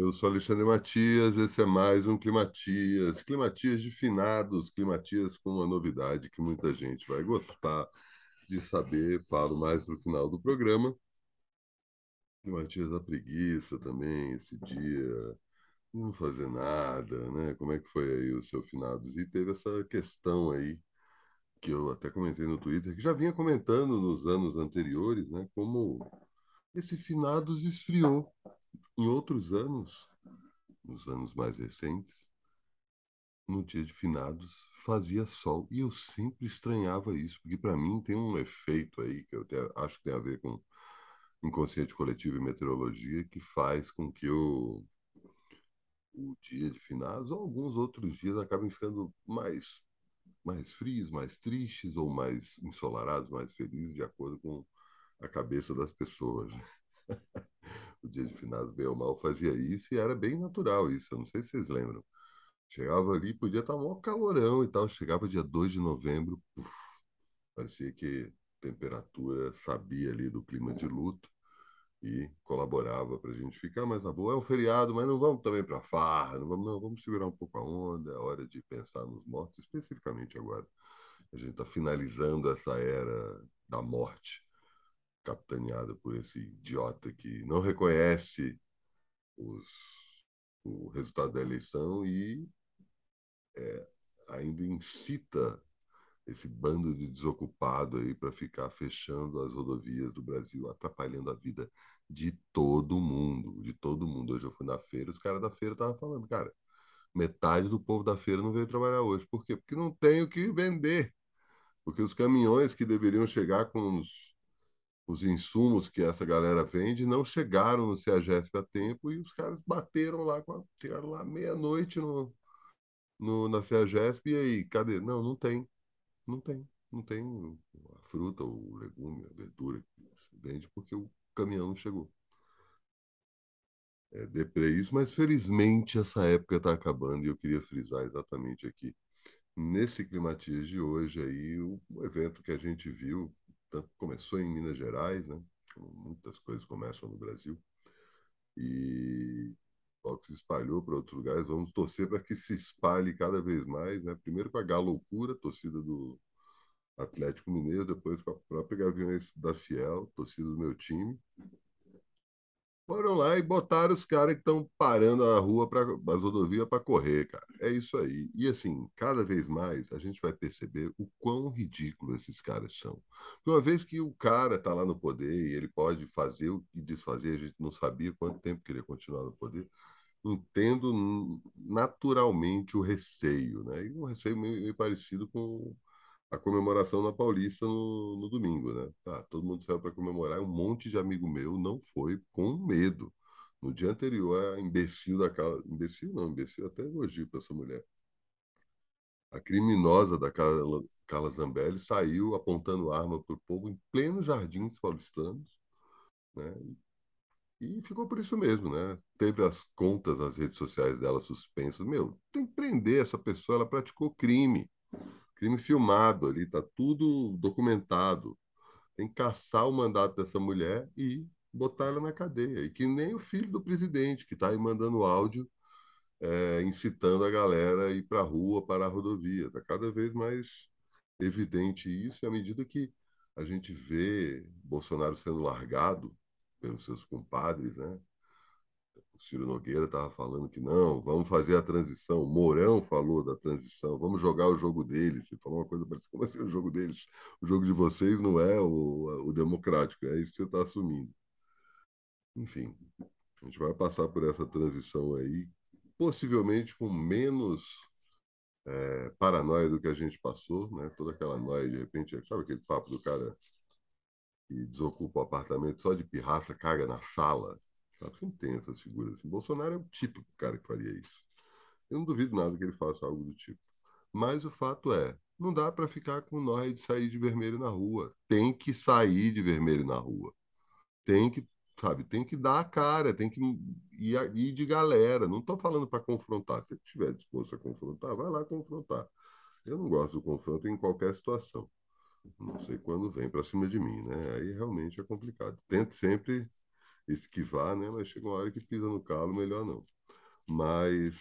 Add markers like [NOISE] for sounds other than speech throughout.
Eu sou Alexandre Matias, esse é mais um Climatias. Climatias de finados, Climatias com uma novidade que muita gente vai gostar de saber. Falo mais no final do programa. Climatias da preguiça também, esse dia, não fazer nada, né? Como é que foi aí o seu finados? E teve essa questão aí que eu até comentei no Twitter, que já vinha comentando nos anos anteriores, né? Como esse finados esfriou em outros anos, nos anos mais recentes, no dia de finados fazia sol e eu sempre estranhava isso, porque para mim tem um efeito aí que eu acho que tem a ver com inconsciente coletivo e meteorologia que faz com que o, o dia de finados ou alguns outros dias acabem ficando mais mais frios, mais tristes ou mais ensolarados, mais felizes de acordo com a cabeça das pessoas. [LAUGHS] o dia de finados, bem ou mal, fazia isso e era bem natural isso. Eu não sei se vocês lembram. Chegava ali, podia estar um calorão e tal. Chegava dia 2 de novembro, parecia que a temperatura sabia ali do clima de luto e colaborava para a gente ficar mais na boa. É um feriado, mas não vamos também para farra, não vamos, não, vamos segurar um pouco a onda. É hora de pensar nos mortos, especificamente agora. A gente está finalizando essa era da morte capitaneada por esse idiota que não reconhece os, o resultado da eleição e é, ainda incita esse bando de desocupado aí para ficar fechando as rodovias do Brasil, atrapalhando a vida de todo mundo, de todo mundo. Hoje eu fui na feira, os caras da feira estavam falando, cara, metade do povo da feira não veio trabalhar hoje. Por quê? Porque não tem o que vender. Porque os caminhões que deveriam chegar com os os insumos que essa galera vende não chegaram no CEAGESP a tempo e os caras bateram lá, chegaram lá meia-noite no, no, na CEAGESP e aí, cadê? Não, não tem, não tem, não tem a fruta, o legume, a verdura que vende porque o caminhão não chegou. É deprê isso, mas felizmente essa época está acabando e eu queria frisar exatamente aqui. Nesse Climatias de hoje aí, o evento que a gente viu, começou em Minas Gerais, né? Muitas coisas começam no Brasil. E logo se espalhou para outros lugares. Vamos torcer para que se espalhe cada vez mais, né? Primeiro com a Galoucura, torcida do Atlético Mineiro, depois com a própria Gaviões da Fiel, torcida do meu time, foram lá e botaram os caras que estão parando a rua para as rodovias para correr, cara. É isso aí. E assim, cada vez mais a gente vai perceber o quão ridículo esses caras são. Porque uma vez que o cara está lá no poder e ele pode fazer o que desfazer, a gente não sabia quanto tempo queria continuar no poder. Entendo naturalmente o receio, né? E um receio meio, meio parecido com a comemoração na Paulista no, no domingo, né? Tá, todo mundo saiu para comemorar, um monte de amigo meu não foi com medo. No dia anterior, a imbecil daquela. Imbecil não, imbecil até elogio para essa mulher. A criminosa da Carla, Carla Zambelli saiu apontando arma para o povo em pleno jardim dos paulistanos, né? E ficou por isso mesmo, né? Teve as contas nas redes sociais dela suspensas. Meu, tem que prender essa pessoa, ela praticou crime crime filmado ali, está tudo documentado. Tem que caçar o mandato dessa mulher e botar ela na cadeia. E que nem o filho do presidente, que está aí mandando áudio é, incitando a galera a ir para a rua, para a rodovia. Está cada vez mais evidente isso, e à medida que a gente vê Bolsonaro sendo largado pelos seus compadres, né? Ciro Nogueira estava falando que não, vamos fazer a transição. Mourão falou da transição, vamos jogar o jogo deles. Ele falou uma coisa parecida, como assim o jogo deles? O jogo de vocês não é o, o democrático, é isso que você está assumindo. Enfim, a gente vai passar por essa transição aí, possivelmente com menos é, paranoia do que a gente passou, né? Toda aquela noia, de repente, sabe aquele papo do cara que desocupa o apartamento só de pirraça, caga na sala? Sabe? Sempre tem essas figuras. Assim. Bolsonaro é o típico cara que faria isso. Eu não duvido nada que ele faça algo do tipo. Mas o fato é, não dá para ficar com nós de sair de vermelho na rua. Tem que sair de vermelho na rua. Tem que, sabe, tem que dar a cara, tem que ir, ir de galera. Não estou falando para confrontar. Se estiver disposto a confrontar, vai lá confrontar. Eu não gosto do confronto em qualquer situação. Não sei quando vem para cima de mim, né? Aí realmente é complicado. Tento sempre esquivar, né? Mas chega uma hora que pisa no calo, melhor não. Mas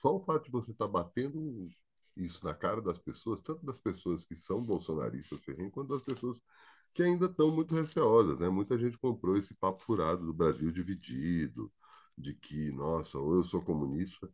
só o fato de você estar tá batendo isso na cara das pessoas, tanto das pessoas que são bolsonaristas ferrenhos, quanto das pessoas que ainda estão muito receosas, né? Muita gente comprou esse papo furado do Brasil dividido, de que, nossa, ou eu sou comunista,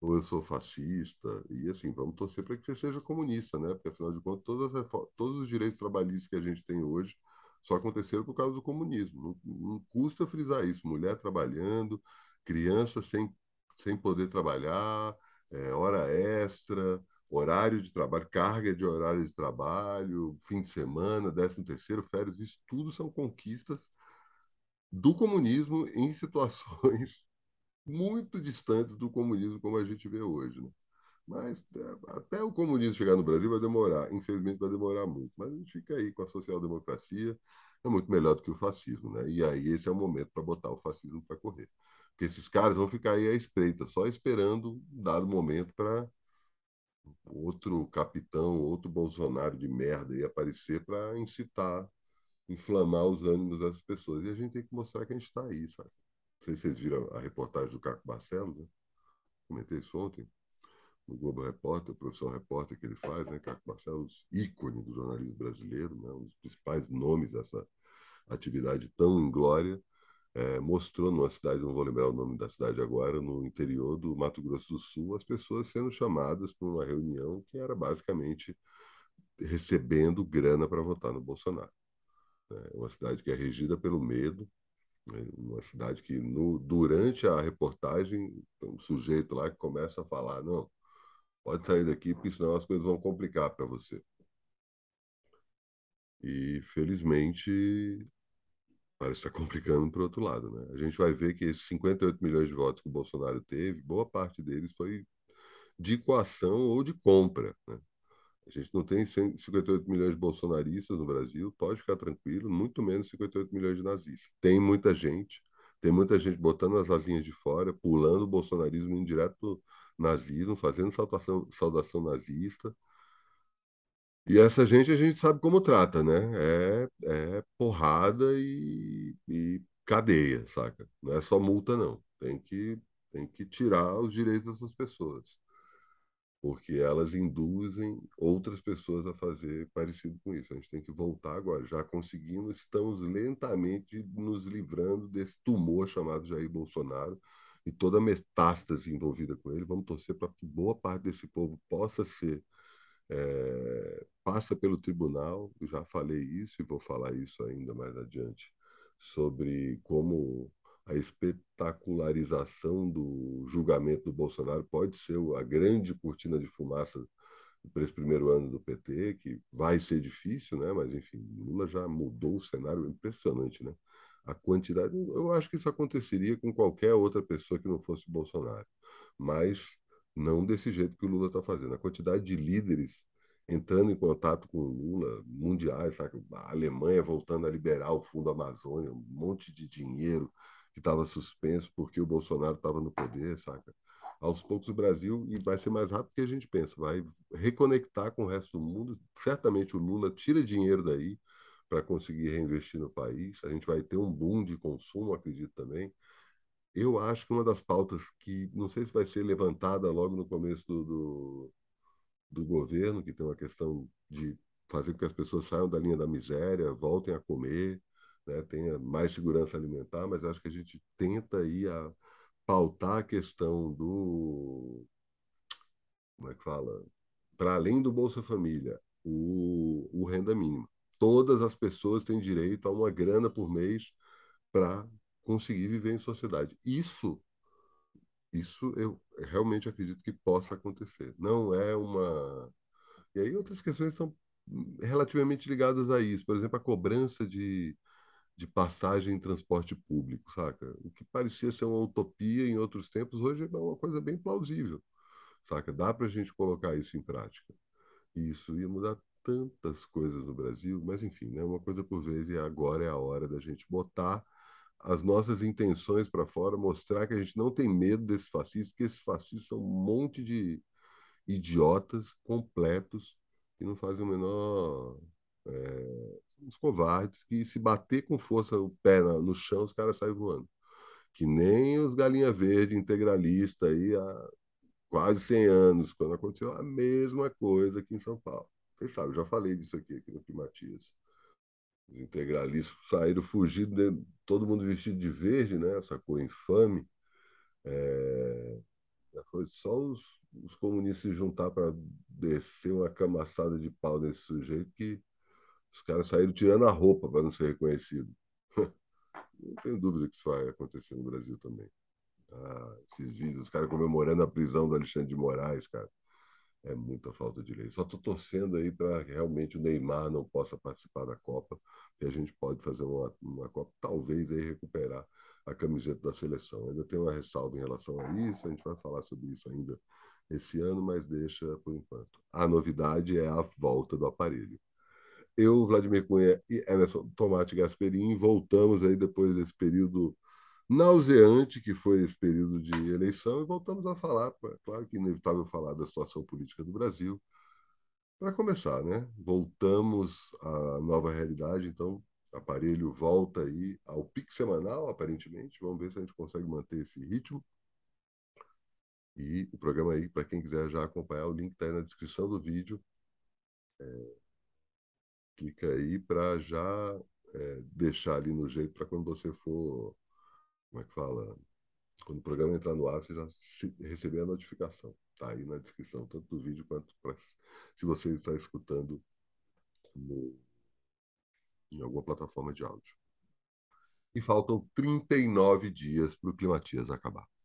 ou eu sou fascista, e assim, vamos torcer para que você seja comunista, né? Porque afinal de contas, todas todos os direitos trabalhistas que a gente tem hoje só aconteceram por causa do comunismo. Não, não custa frisar isso. Mulher trabalhando, criança sem, sem poder trabalhar, é, hora extra, horário de trabalho, carga de horário de trabalho, fim de semana, décimo terceiro, férias, isso tudo são conquistas do comunismo em situações [LAUGHS] muito distantes do comunismo como a gente vê hoje. Né? Mas é, até o comunismo chegar no Brasil vai demorar, infelizmente vai demorar muito. Mas a gente fica aí com a social-democracia, é muito melhor do que o fascismo. Né? E aí esse é o momento para botar o fascismo para correr. Porque esses caras vão ficar aí à espreita, só esperando um dado momento para outro capitão, outro Bolsonaro de merda ia aparecer para incitar, inflamar os ânimos das pessoas. E a gente tem que mostrar que a gente está aí, sabe? Não sei se vocês viram a reportagem do Caco Barcelos, né? Comentei isso ontem, no Globo Repórter, o professor repórter que ele faz, né? Caco Barcelos, ícone do jornalismo brasileiro, né? Um dos principais nomes dessa atividade tão inglória, é, mostrou numa cidade, não vou lembrar o nome da cidade agora, no interior do Mato Grosso do Sul, as pessoas sendo chamadas para uma reunião que era basicamente recebendo grana para votar no Bolsonaro. É uma cidade que é regida pelo medo, né? uma cidade que no, durante a reportagem um sujeito lá que começa a falar não pode sair daqui porque senão as coisas vão complicar para você e felizmente parece estar complicando para o outro lado né a gente vai ver que esses 58 milhões de votos que o Bolsonaro teve boa parte deles foi de coação ou de compra né? A gente não tem 58 milhões de bolsonaristas no Brasil, pode ficar tranquilo, muito menos 58 milhões de nazistas. Tem muita gente, tem muita gente botando as asinhas de fora, pulando o bolsonarismo indo direto nazismo, fazendo saudação, saudação nazista. E essa gente a gente sabe como trata, né? É, é porrada e, e cadeia, saca? Não é só multa, não. Tem que, tem que tirar os direitos dessas pessoas porque elas induzem outras pessoas a fazer parecido com isso. A gente tem que voltar agora. Já conseguimos, estamos lentamente nos livrando desse tumor chamado Jair Bolsonaro e toda a metástase envolvida com ele. Vamos torcer para que boa parte desse povo possa ser é, passa pelo tribunal. Eu já falei isso e vou falar isso ainda mais adiante sobre como a espetacularização do julgamento do Bolsonaro pode ser a grande cortina de fumaça para esse primeiro ano do PT, que vai ser difícil, né? Mas enfim, Lula já mudou o cenário impressionante, né? A quantidade, eu acho que isso aconteceria com qualquer outra pessoa que não fosse Bolsonaro, mas não desse jeito que o Lula está fazendo. A quantidade de líderes entrando em contato com o Lula, mundiais, sabe? a Alemanha voltando a liberar o Fundo Amazônia, um monte de dinheiro que estava suspenso porque o Bolsonaro estava no poder, saca? Aos poucos o Brasil, e vai ser mais rápido que a gente pensa, vai reconectar com o resto do mundo. Certamente o Lula tira dinheiro daí para conseguir reinvestir no país. A gente vai ter um boom de consumo, acredito também. Eu acho que uma das pautas que, não sei se vai ser levantada logo no começo do, do, do governo, que tem uma questão de fazer com que as pessoas saiam da linha da miséria, voltem a comer, né, tenha mais segurança alimentar, mas acho que a gente tenta aí a pautar a questão do como é que fala para além do Bolsa Família, o, o renda mínima. Todas as pessoas têm direito a uma grana por mês para conseguir viver em sociedade. Isso isso eu realmente acredito que possa acontecer. Não é uma. E aí outras questões são relativamente ligadas a isso. Por exemplo, a cobrança de de passagem em transporte público, saca? O que parecia ser uma utopia em outros tempos, hoje é uma coisa bem plausível, saca? Dá para a gente colocar isso em prática. E isso ia mudar tantas coisas no Brasil, mas enfim, né? Uma coisa por vez e agora é a hora da gente botar as nossas intenções para fora, mostrar que a gente não tem medo desses fascistas, que esses fascistas são um monte de idiotas completos que não fazem o menor é, covardes que se bater com força o pé no chão, os caras saem voando. Que nem os galinha verde integralista aí há quase 100 anos, quando aconteceu a mesma coisa aqui em São Paulo. Vocês sabem, já falei disso aqui, aqui no Climatias. Os integralistas saíram fugindo, todo mundo vestido de verde, né? Essa cor infame. É... Foi só os, os comunistas se juntar para descer uma camaçada de pau nesse sujeito que os caras saíram tirando a roupa para não ser reconhecido. [LAUGHS] Não tenho dúvida que isso vai acontecer no Brasil também. Ah, esses vídeos, os caras comemorando a prisão do Alexandre de Moraes, cara. É muita falta de lei. Só estou torcendo aí para que realmente o Neymar não possa participar da Copa, que a gente pode fazer uma, uma Copa, talvez aí recuperar a camiseta da seleção. Ainda tem uma ressalva em relação a isso, a gente vai falar sobre isso ainda esse ano, mas deixa por enquanto. A novidade é a volta do aparelho. Eu, Vladimir Cunha e Emerson Tomate Gasperini voltamos aí depois desse período nauseante que foi esse período de eleição e voltamos a falar, claro que é inevitável falar da situação política do Brasil. Para começar, né? Voltamos à nova realidade, então aparelho volta aí ao pique semanal, aparentemente. Vamos ver se a gente consegue manter esse ritmo. E o programa aí, para quem quiser já acompanhar, o link está aí na descrição do vídeo. É, clica aí para já é, deixar ali no jeito para quando você for como é que fala? Quando o programa entrar no ar, você já receber a notificação. Está aí na descrição, tanto do vídeo quanto pra, se você está escutando no, em alguma plataforma de áudio. E faltam 39 dias para o Climatias acabar.